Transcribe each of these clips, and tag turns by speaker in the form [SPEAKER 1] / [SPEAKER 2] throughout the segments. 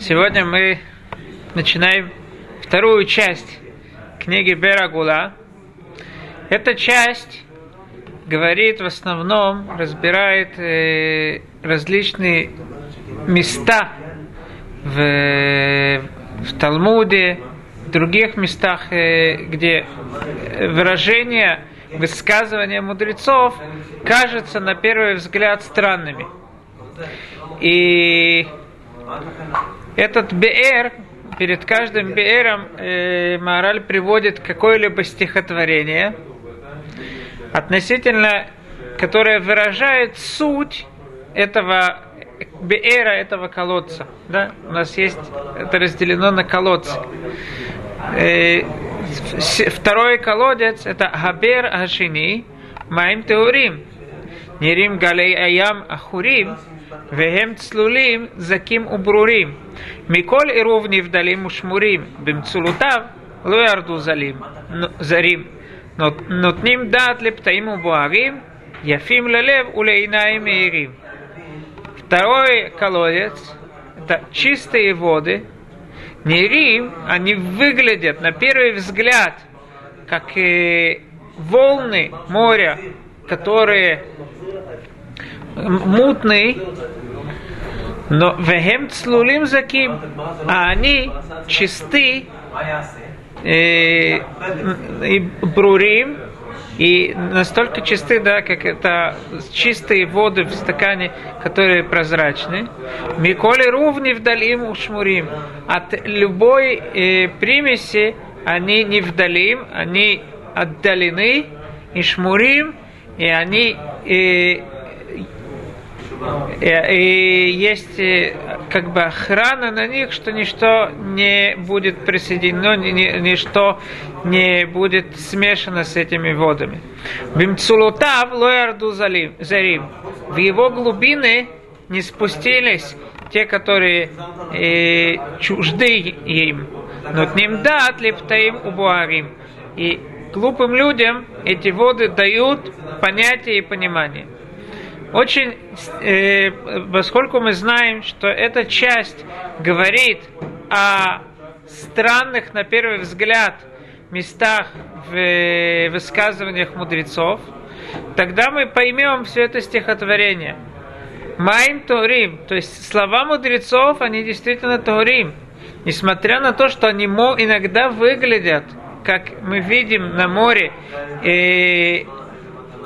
[SPEAKER 1] Сегодня мы начинаем вторую часть книги Берагула. Эта часть говорит в основном, разбирает э, различные места в, в Талмуде, в других местах, э, где выражение, высказывания мудрецов кажется на первый взгляд странными. И этот Беэр, перед каждым Беэром э, Мораль приводит какое-либо стихотворение, относительно, которое выражает суть этого Беэра, этого колодца. Да? У нас есть, это разделено на колодцы. Э, второй колодец это Хабер Ашини, Маим Теорим. Нерим Галей Аям Ахурим, והם צלולים, זכים וברורים. מכל עירוב נבדלים ושמורים, במצולותיו לא ירדו זלים, זרים. נותנים דעת לפתאים ובוערים, יפים ללב ולעיניים מהירים. Второй колодец – это чистые воды. Нерим, они выглядят на первый взгляд, как и волны моря, которые мутный, но вехем цлулим заким, а они чисты э, и брурим, и настолько чисты, да, как это чистые воды в стакане, которые прозрачны. Миколи ровни вдалим ушмурим. От любой э, примеси они не вдалим, они отдалены и шмурим, и они э, и есть э, как бы охрана на них, что ничто не будет присоединено, ничто не будет смешано с этими водами. Бимцулутав лоярду зарим. В его глубины не спустились те, которые э, чужды им. Но к ним дат лептаим убуарим. И глупым людям эти воды дают понятие и понимание. Очень, э, поскольку мы знаем, что эта часть говорит о странных, на первый взгляд, местах в э, высказываниях мудрецов, тогда мы поймем все это стихотворение. Майн Торим, то есть слова мудрецов, они действительно Торим. Несмотря на то, что они иногда выглядят, как мы видим на море, э,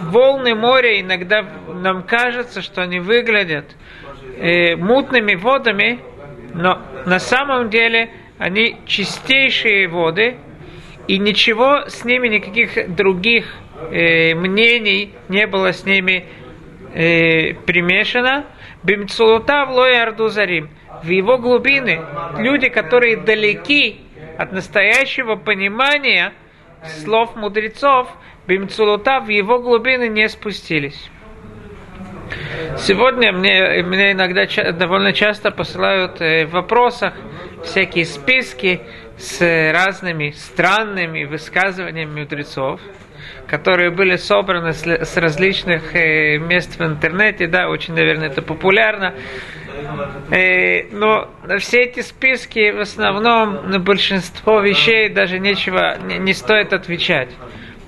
[SPEAKER 1] волны моря иногда нам кажется, что они выглядят э, мутными водами, но на самом деле они чистейшие воды, и ничего с ними, никаких других э, мнений не было с ними э, примешано. Бимцулута в лоярду зарим. В его глубины люди, которые далеки от настоящего понимания слов мудрецов, Бимцулута в его глубины не спустились. Сегодня мне, мне иногда довольно часто посылают э, в вопросах всякие списки с разными странными высказываниями мудрецов, которые были собраны с, различных э, мест в интернете, да, очень, наверное, это популярно. Э, но все эти списки в основном на большинство вещей даже нечего, не, не стоит отвечать.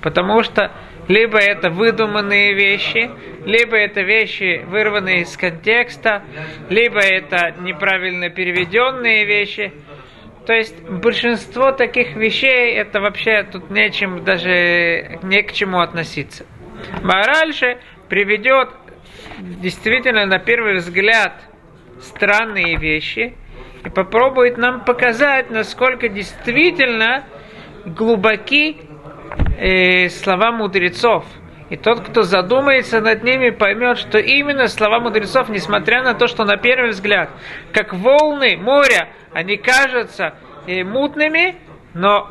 [SPEAKER 1] Потому что либо это выдуманные вещи, либо это вещи, вырванные из контекста, либо это неправильно переведенные вещи. То есть большинство таких вещей, это вообще тут нечем даже не к чему относиться. Мораль же приведет действительно на первый взгляд странные вещи и попробует нам показать, насколько действительно глубоки э, слова мудрецов. И тот, кто задумается над ними, поймет, что именно слова мудрецов, несмотря на то, что на первый взгляд, как волны моря, они кажутся э, мутными, но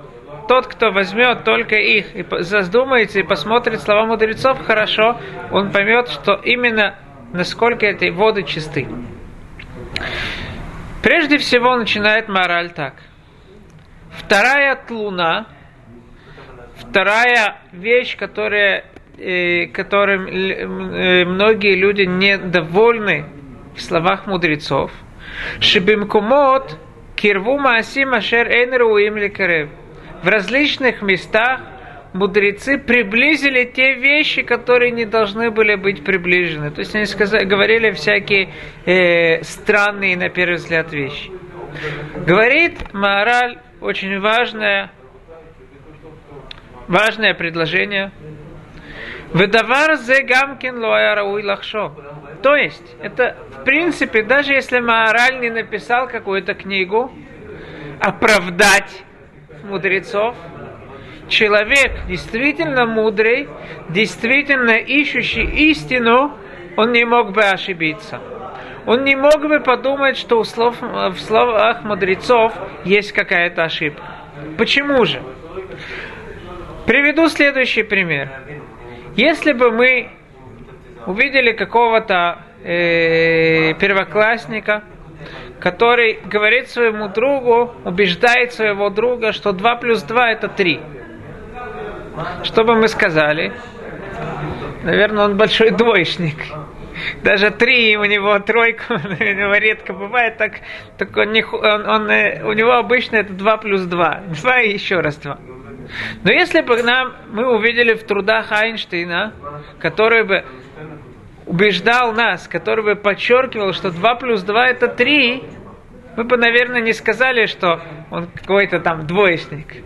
[SPEAKER 1] тот, кто возьмет только их и задумается и посмотрит слова мудрецов хорошо, он поймет, что именно насколько эти воды чисты. Прежде всего начинает мораль так. Вторая тлуна, Вторая вещь, которая, э, которым э, многие люди недовольны в словах мудрецов, Шибимкумот кирву маасим ашер эйн лекарев. В различных местах мудрецы приблизили те вещи, которые не должны были быть приближены. То есть они сказали, говорили всякие э, странные, на первый взгляд, вещи. Говорит Маораль очень важное, важное предложение. Выдавар зе гамкин лоярауй лахшо. То есть, это, в принципе, даже если Маораль не написал какую-то книгу, оправдать мудрецов, человек действительно мудрый, действительно ищущий истину, он не мог бы ошибиться. Он не мог бы подумать, что в словах мудрецов есть какая-то ошибка. Почему же? Приведу следующий пример. Если бы мы увидели какого-то э, первоклассника, который говорит своему другу, убеждает своего друга, что 2 плюс 2 это 3. Что бы мы сказали? Наверное, он большой двоечник. Даже три у него тройка, у него редко бывает, так, так он, не, он, он, у него обычно это 2 плюс 2. 2 и еще раз 2. Но если бы нам, мы увидели в трудах Айнштейна, который бы убеждал нас, который бы подчеркивал, что 2 плюс 2 это 3, мы бы, наверное, не сказали, что он какой-то там двоечник.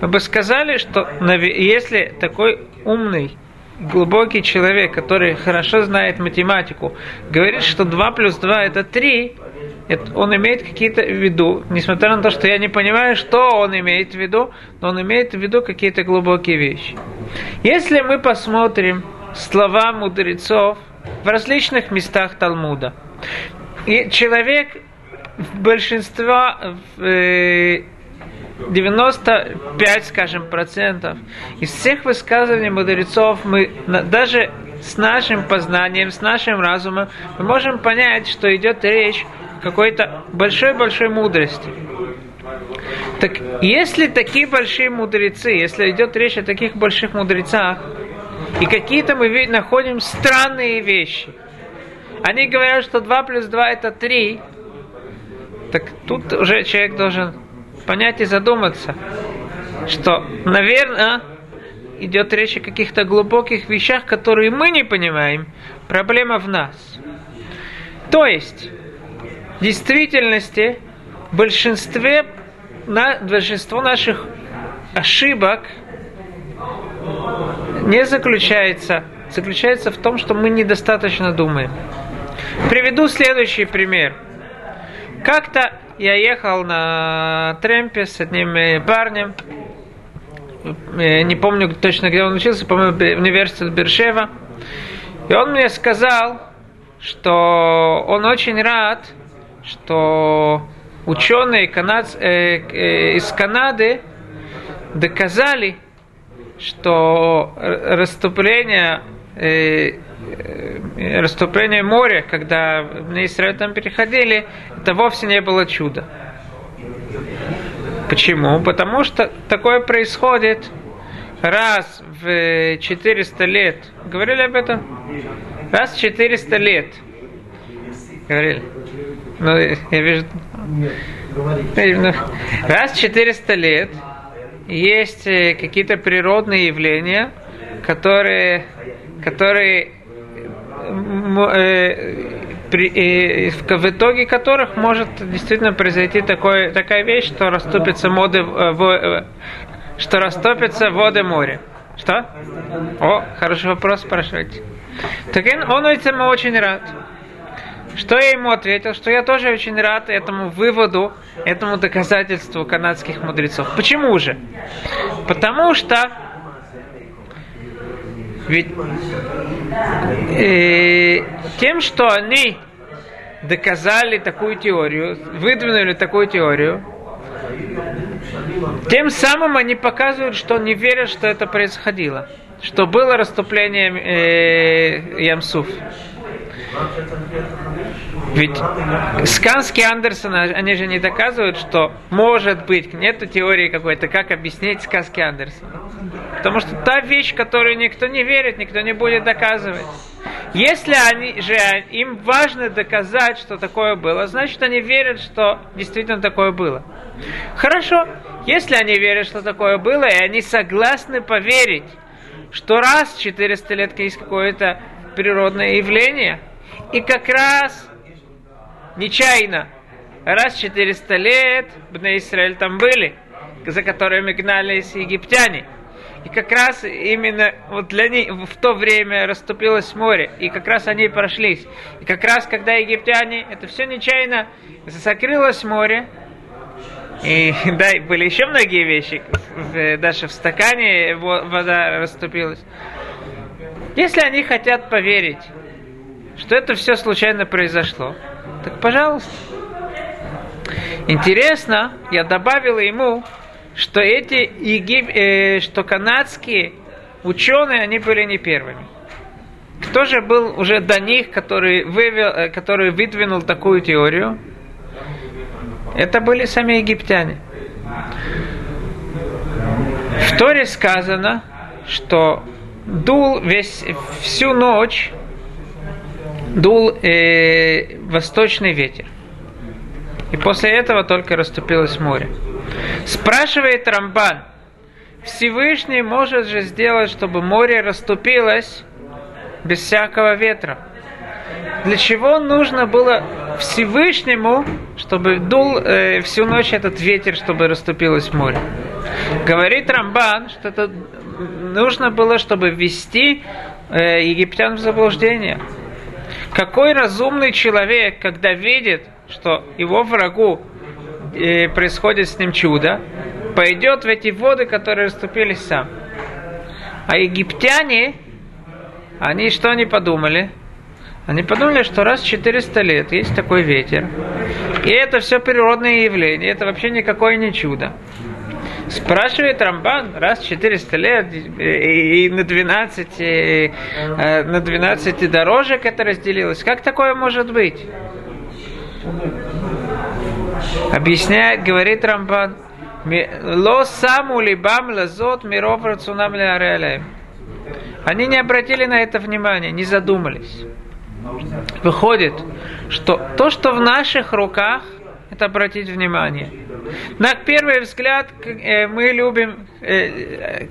[SPEAKER 1] Мы бы сказали, что если такой умный, глубокий человек, который хорошо знает математику, говорит, что 2 плюс 2 это 3, это он имеет какие-то в виду, несмотря на то, что я не понимаю, что он имеет в виду, но он имеет в виду какие-то глубокие вещи. Если мы посмотрим слова мудрецов в различных местах Талмуда, и человек в большинстве э, 95, скажем, процентов из всех высказываний мудрецов мы даже с нашим познанием, с нашим разумом, мы можем понять, что идет речь какой-то большой-большой мудрости. Так если такие большие мудрецы, если идет речь о таких больших мудрецах, и какие-то мы находим странные вещи, они говорят, что 2 плюс 2 это 3, так тут уже человек должен понять и задуматься, что, наверное, идет речь о каких-то глубоких вещах, которые мы не понимаем. Проблема в нас. То есть, действительности, большинстве, на, большинство наших ошибок не заключается, заключается в том, что мы недостаточно думаем. Приведу следующий пример. Как-то я ехал на тремпе с одним э, парнем. Я не помню точно, где он учился, по-моему, университет Бершева. И он мне сказал, что он очень рад, что ученые канад... э, э, из Канады доказали, что расступление э, Э, расступление моря, когда на Израиль там переходили, это вовсе не было чудо. Почему? Потому что такое происходит раз в 400 лет. Говорили об этом? Раз в 400 лет. Говорили. Ну, я вижу... Ну, раз в 400 лет есть э, какие-то природные явления, которые, которые э, э, в итоге которых может действительно произойти такое, такая вещь, что растопятся моды, что растопятся воды моря. Что? О, хороший вопрос спрашиваете. Так он, он этому очень рад. Что я ему ответил? Что я тоже очень рад этому выводу, этому доказательству канадских мудрецов. Почему же? Потому что ведь э, тем, что они доказали такую теорию, выдвинули такую теорию, тем самым они показывают, что не верят, что это происходило, что было расступление э, Ямсуф. Ведь сказки Андерсона, они же не доказывают, что может быть, нету теории какой-то, как объяснить сказки Андерсона. Потому что та вещь, которую никто не верит, никто не будет доказывать. Если они же им важно доказать, что такое было, значит они верят, что действительно такое было. Хорошо, если они верят, что такое было, и они согласны поверить, что раз 400 лет есть какое-то природное явление, и как раз нечаянно, раз 400 лет Бне Израиль там были, за которыми гнались египтяне. И как раз именно вот для них в то время расступилось море, и как раз они прошлись. И как раз когда египтяне, это все нечаянно, закрылось море, и да, были еще многие вещи, даже в стакане вода расступилась. Если они хотят поверить, что это все случайно произошло, так пожалуйста. Интересно, я добавил ему, что эти егип... э, что канадские ученые, они были не первыми. Кто же был уже до них, который, вывел, э, который выдвинул такую теорию? Это были сами египтяне. В Торе сказано, что дул весь, всю ночь дул э, восточный ветер. И после этого только расступилось море. Спрашивает Рамбан, Всевышний может же сделать, чтобы море расступилось без всякого ветра. Для чего нужно было Всевышнему, чтобы дул э, всю ночь этот ветер, чтобы расступилось море? Говорит Рамбан, что это нужно было, чтобы ввести э, египтян в заблуждение. Какой разумный человек, когда видит, что его врагу э, происходит с ним чудо, пойдет в эти воды, которые расступились сам. А египтяне, они что они подумали? Они подумали, что раз в 400 лет есть такой ветер, и это все природное явление, это вообще никакое не чудо. Спрашивает Рамбан, раз в 400 лет и на 12, и, на 12 дорожек это разделилось. Как такое может быть? Объясняет, говорит Рамбан, Ло саму либам лазот миров рацунам Они не обратили на это внимания, не задумались. Выходит, что то, что в наших руках, это обратить внимание. На первый взгляд э, мы любим э,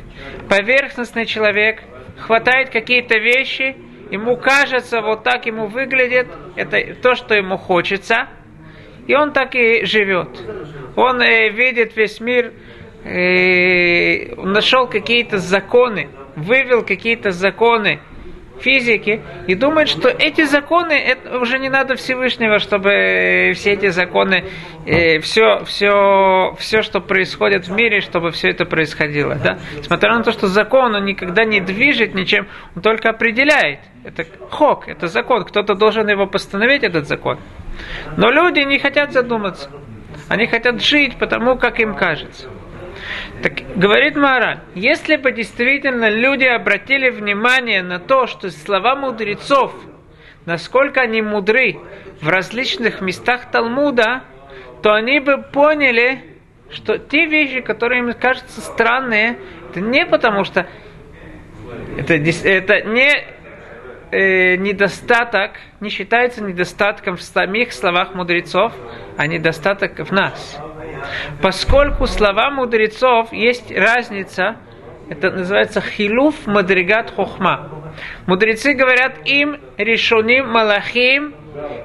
[SPEAKER 1] поверхностный человек, хватает какие-то вещи, ему кажется, вот так ему выглядит, это то, что ему хочется, и он так и живет. Он э, видит весь мир, нашел какие-то законы, вывел какие-то законы, физики и думает, что эти законы, это уже не надо Всевышнего, чтобы все эти законы, э, все, все, все, что происходит в мире, чтобы все это происходило. Да? Смотря на то, что закон, он никогда не движет ничем, он только определяет. Это хок, это закон, кто-то должен его постановить, этот закон. Но люди не хотят задуматься. Они хотят жить потому, как им кажется. Так говорит Мара, если бы действительно люди обратили внимание на то, что слова мудрецов, насколько они мудры в различных местах Талмуда, то они бы поняли, что те вещи, которые им кажутся странные, это не потому что это, это не э, недостаток, не считается недостатком в самих словах мудрецов, а недостаток в нас. Поскольку слова мудрецов есть разница, это называется хилуф мадригат хохма. Мудрецы говорят им решуним малахим,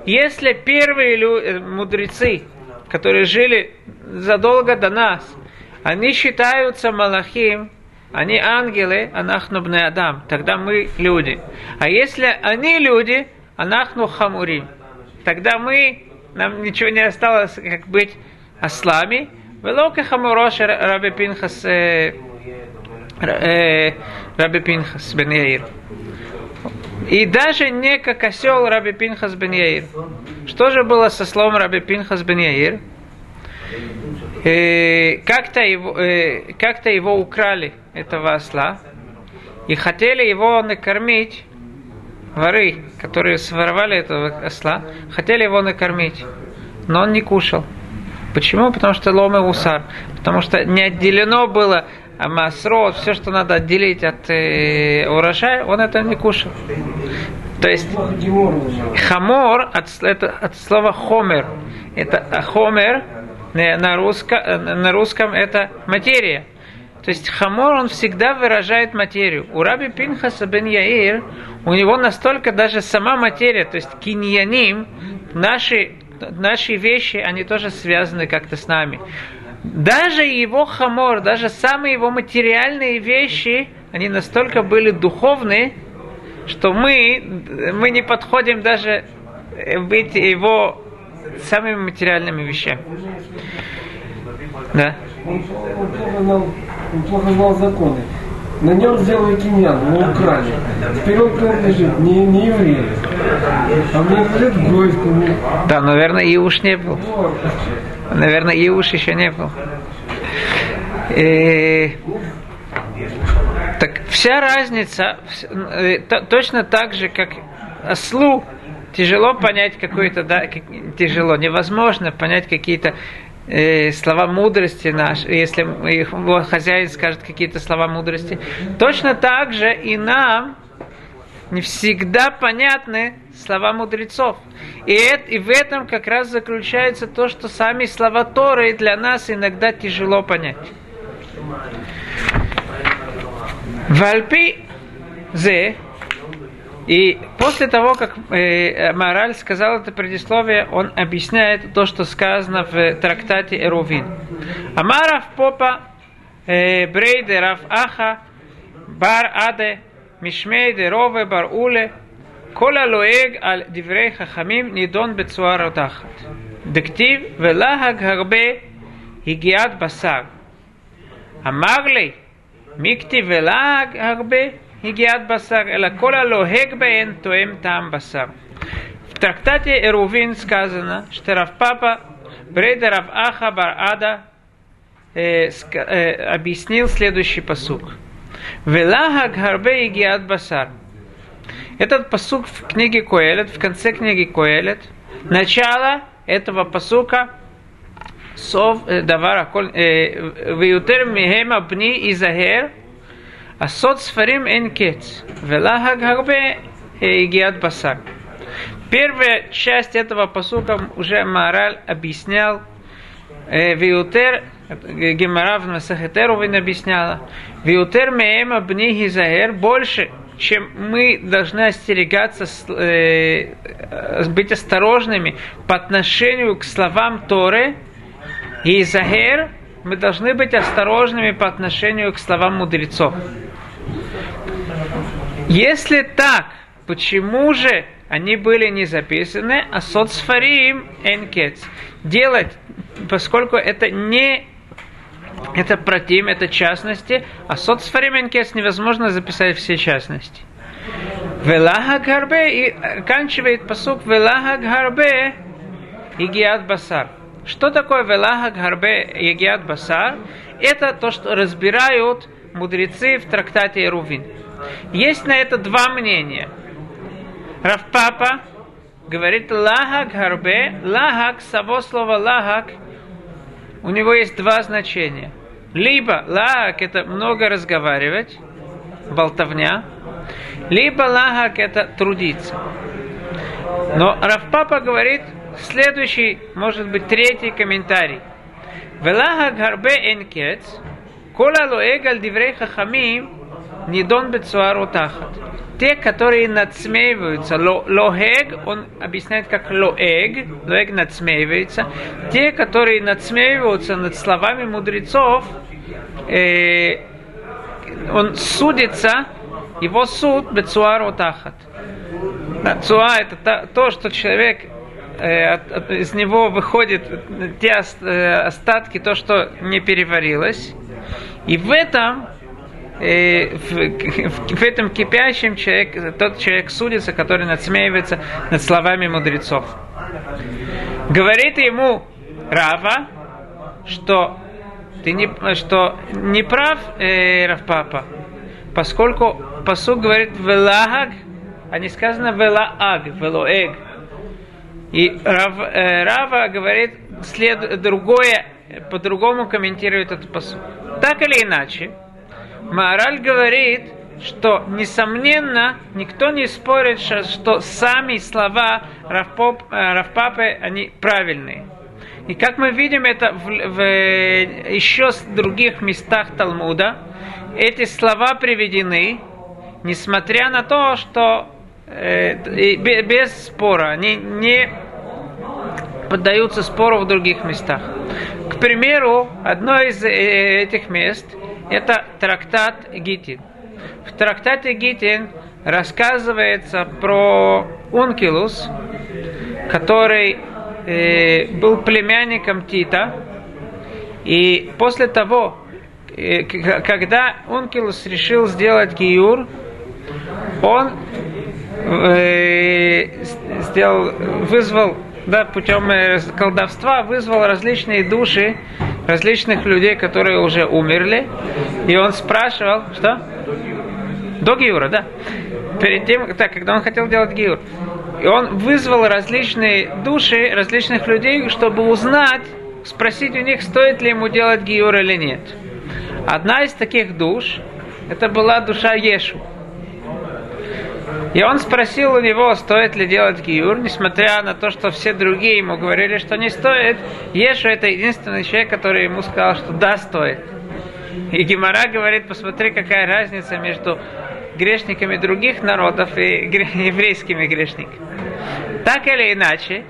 [SPEAKER 1] если первые э, мудрецы, которые жили задолго до нас, они считаются малахим, они ангелы, анахну бне адам, тогда мы люди. А если они люди, анахну хамурим, тогда мы, нам ничего не осталось, как быть Аслами, Велоке Хамурош Раби Пинхас э, э, Раби Пинхас Бен Яир. И даже не как осел Раби Пинхас Бен Яир. Что же было со словом Раби Пинхас Бен Яир? Э, как-то его, как-то его украли, этого осла, и хотели его накормить, воры, которые своровали этого осла, хотели его накормить, но он не кушал. Почему? Потому что ломы усар. Потому что не отделено было а масрот, все, что надо отделить от э, урожая, он это не кушал. То есть хамор от, это, от слова хомер. Это хомер на, русско, на русском это материя. То есть хамор, он всегда выражает материю. У Раби Пинхаса бен Яир, у него настолько даже сама материя, то есть קניינים, наши, наши вещи, они тоже связаны как-то с нами. Даже его хамор, даже самые его материальные вещи, они настолько были духовные, что мы, мы не подходим даже быть его самыми материальными вещами.
[SPEAKER 2] Да. Он, плохо знал, он плохо знал законы. На нем сделали киньян, его украли. Теперь он принадлежит не, не еврею, а принадлежит гойскому.
[SPEAKER 1] Да, наверное, Иуш не был. Наверное, Иуш еще не был. И... Так вся разница, э, точно так же, как ослу тяжело понять какое-то, да, тяжело, невозможно понять какие-то э, слова мудрости наши, если его хозяин скажет какие-то слова мудрости. Точно так же и нам не всегда понятны слова мудрецов. И, это, и в этом как раз заключается то, что сами слова Торы для нас иногда тяжело понять. Вальпи зе и после того, как э, Мораль сказал это предисловие, он объясняет то, что сказано в трактате Эрувин. Амарав попа э, брейде рав аха бар аде мишмей де рове бар уле כל הלועג על דברי חכמים נידון בצורה רותחת. דכתיב ולהג הרבה הגיעת בשר. אמר לי, מי כתיב ולהג הרבה? הגיעת בשר, אלא כל הלוהג בהן תואם טעם בשר. В трактате Эрувин сказано, что Равпапа Брейда Рав Аха Бар Ада э, э, объяснил следующий посук. Велахаг Гарбе Игиат Басар. Этот посук в книге Коэлет, в конце книги Коэлет, начало этого посука Сов Давара Виутер Михема Бни Изахер Асот сфарим эн кец. Велахаг харбе игиат басар. Первая часть этого посука уже Мораль объяснял. Виутер, Гемара в Масахетерувин объясняла. Виутер меема бни гизаэр больше, чем мы должны остерегаться, э, быть осторожными по отношению к словам Торы, и Захер, мы должны быть осторожными по отношению к словам мудрецов. Если так, почему же они были не записаны, а соцфарим энкец? Делать, поскольку это не это протим, это частности, а соцфарим энкец невозможно записать все частности. Велага гарбе и оканчивает посук Велага гарбе и гиат басар. Что такое велага гарбе и гиат басар? Это то, что разбирают мудрецы в трактате Рувин. Есть на это два мнения. Равпапа говорит лагак гарбе, лагак, само слово лагак, у него есть два значения. Либо лагак это много разговаривать, болтовня, либо лагак это трудиться. Но Равпапа говорит следующий, может быть, третий комментарий. Велага гарбе энкец, кола лоэгаль диврей хахамим, Нидон бецуару тахат. Те, которые надсмеиваются, лоэг, он объясняет как лоэг, лоэг надсмеивается. Те, которые надсмеиваются над словами мудрецов, э, он судится, его суд бецуару тахат. Цуа это то, то, что человек из него выходит те э, остатки, то, что не переварилось. И в этом э, в, в, этом кипящем человек, тот человек судится, который надсмеивается над словами мудрецов. Говорит ему Рава, что ты не, что не прав, э, Равпапа, поскольку посуд говорит «Велагаг а не сказано велааг, велоэг. И Рав, э, Рава говорит след, другое, по-другому комментирует этот посуд. Так или иначе, Маораль говорит, что, несомненно, никто не спорит, что сами слова Равпоп, э, Равпапы, они правильные. И как мы видим это в, в еще других местах Талмуда, эти слова приведены, несмотря на то, что э, без спора, они не поддаются спору в других местах. К примеру, одно из э, этих мест – это трактат Гитин. В трактате Гитин рассказывается про Ункилус, который э, был племянником Тита, и после того, э, когда Ункилус решил сделать Гиюр, он сделал, вызвал да, путем э, колдовства вызвал различные души различных людей, которые уже умерли. И он спрашивал, что? До Гиура, да. Перед тем, так, когда он хотел делать Гиур. И он вызвал различные души различных людей, чтобы узнать, спросить у них, стоит ли ему делать Гиур или нет. Одна из таких душ, это была душа Ешу. И он спросил у него, стоит ли делать гиюр, несмотря на то, что все другие ему говорили, что не стоит. Ешу это единственный человек, который ему сказал, что да, стоит. И Гимара говорит, посмотри, какая разница между грешниками других народов и еврейскими грешниками. Так или иначе,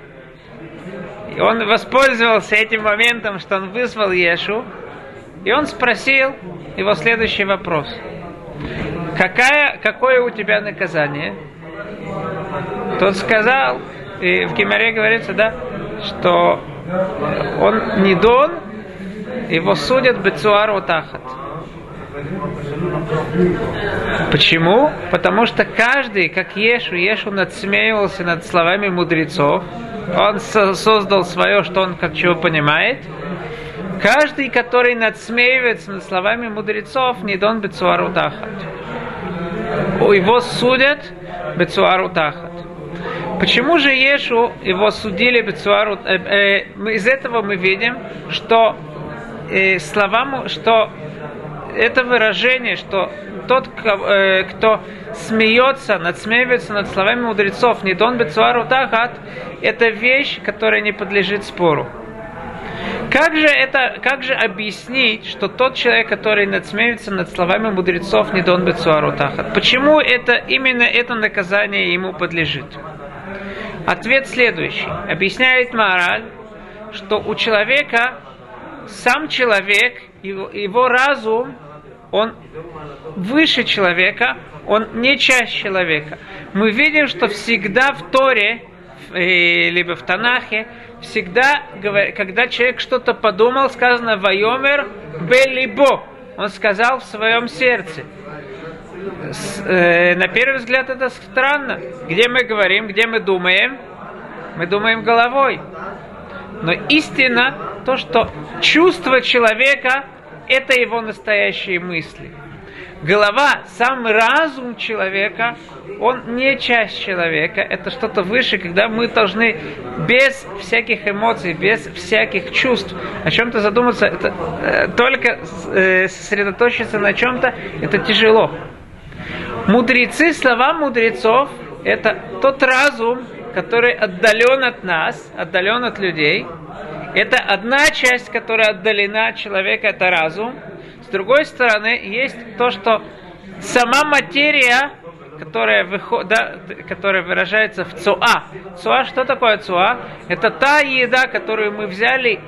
[SPEAKER 1] он воспользовался этим моментом, что он вызвал Ешу, и он спросил его следующий вопрос – какая, какое у тебя наказание? Тот сказал, и в Гимаре говорится, да, что он не дон, его судят Бецуару Тахат. Почему? Потому что каждый, как Ешу, Ешу надсмеивался над словами мудрецов. Он создал свое, что он как чего понимает. Каждый, который надсмеивается над словами мудрецов, не дон Бецуару Тахат его судят Бецуару Тахат. Почему же Ешу его судили Бецуару? Э, э, из этого мы видим, что э, словам, что это выражение, что тот, э, кто смеется, надсмеивается над словами мудрецов, не дон Бецуару Тахат, это вещь, которая не подлежит спору. Как же, это, как же объяснить, что тот человек, который надсмеется над словами мудрецов, не дон бецуару тахат? Почему это, именно это наказание ему подлежит? Ответ следующий. Объясняет мораль, что у человека, сам человек, его, его разум, он выше человека, он не часть человека. Мы видим, что всегда в Торе, э, либо в Танахе, всегда, когда человек что-то подумал, сказано «Вайомер белибо». Он сказал в своем сердце. С, э, на первый взгляд это странно. Где мы говорим, где мы думаем? Мы думаем головой. Но истина то, что чувство человека – это его настоящие мысли голова, сам разум человека, он не часть человека, это что-то выше, когда мы должны без всяких эмоций, без всяких чувств о чем-то задуматься, это, э, только э, сосредоточиться на чем-то, это тяжело. Мудрецы, слова мудрецов, это тот разум, который отдален от нас, отдален от людей. Это одна часть, которая отдалена от человека, это разум – другой стороны, есть то, что сама материя, которая, выход, да, которая выражается в цуа. Цуа, что такое цуа? Это та еда, которую мы взяли,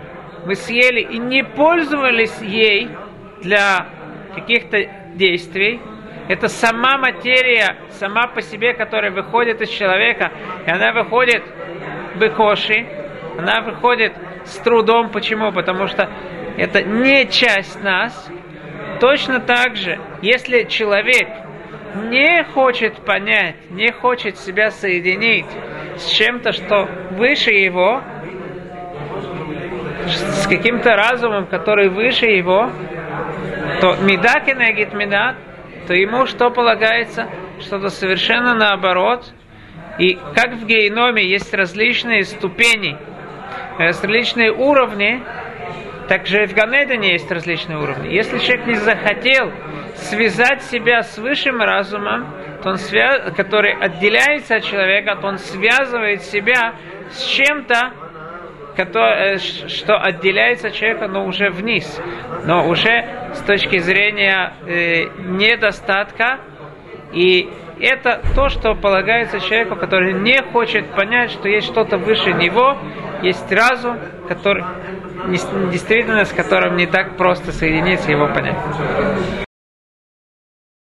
[SPEAKER 1] мы съели и не пользовались ей для каких-то действий. Это сама материя, сама по себе, которая выходит из человека, и она выходит быкоши, она выходит с трудом. Почему? Потому что это не часть нас, Точно так же, если человек не хочет понять, не хочет себя соединить с чем-то, что выше его, с каким-то разумом, который выше его, то меда кенегит меда, то ему что полагается? что-то совершенно наоборот. И как в гейноме есть различные ступени, различные уровни, также в Ганедане есть различные уровни. Если человек не захотел связать себя с высшим разумом, то он свя... который отделяется от человека, то он связывает себя с чем-то, который, что отделяется от человека, но уже вниз, но уже с точки зрения э, недостатка. И это то, что полагается человеку, который не хочет понять, что есть что-то выше него, есть разум, который действительно с которым не так просто соединиться и его понять.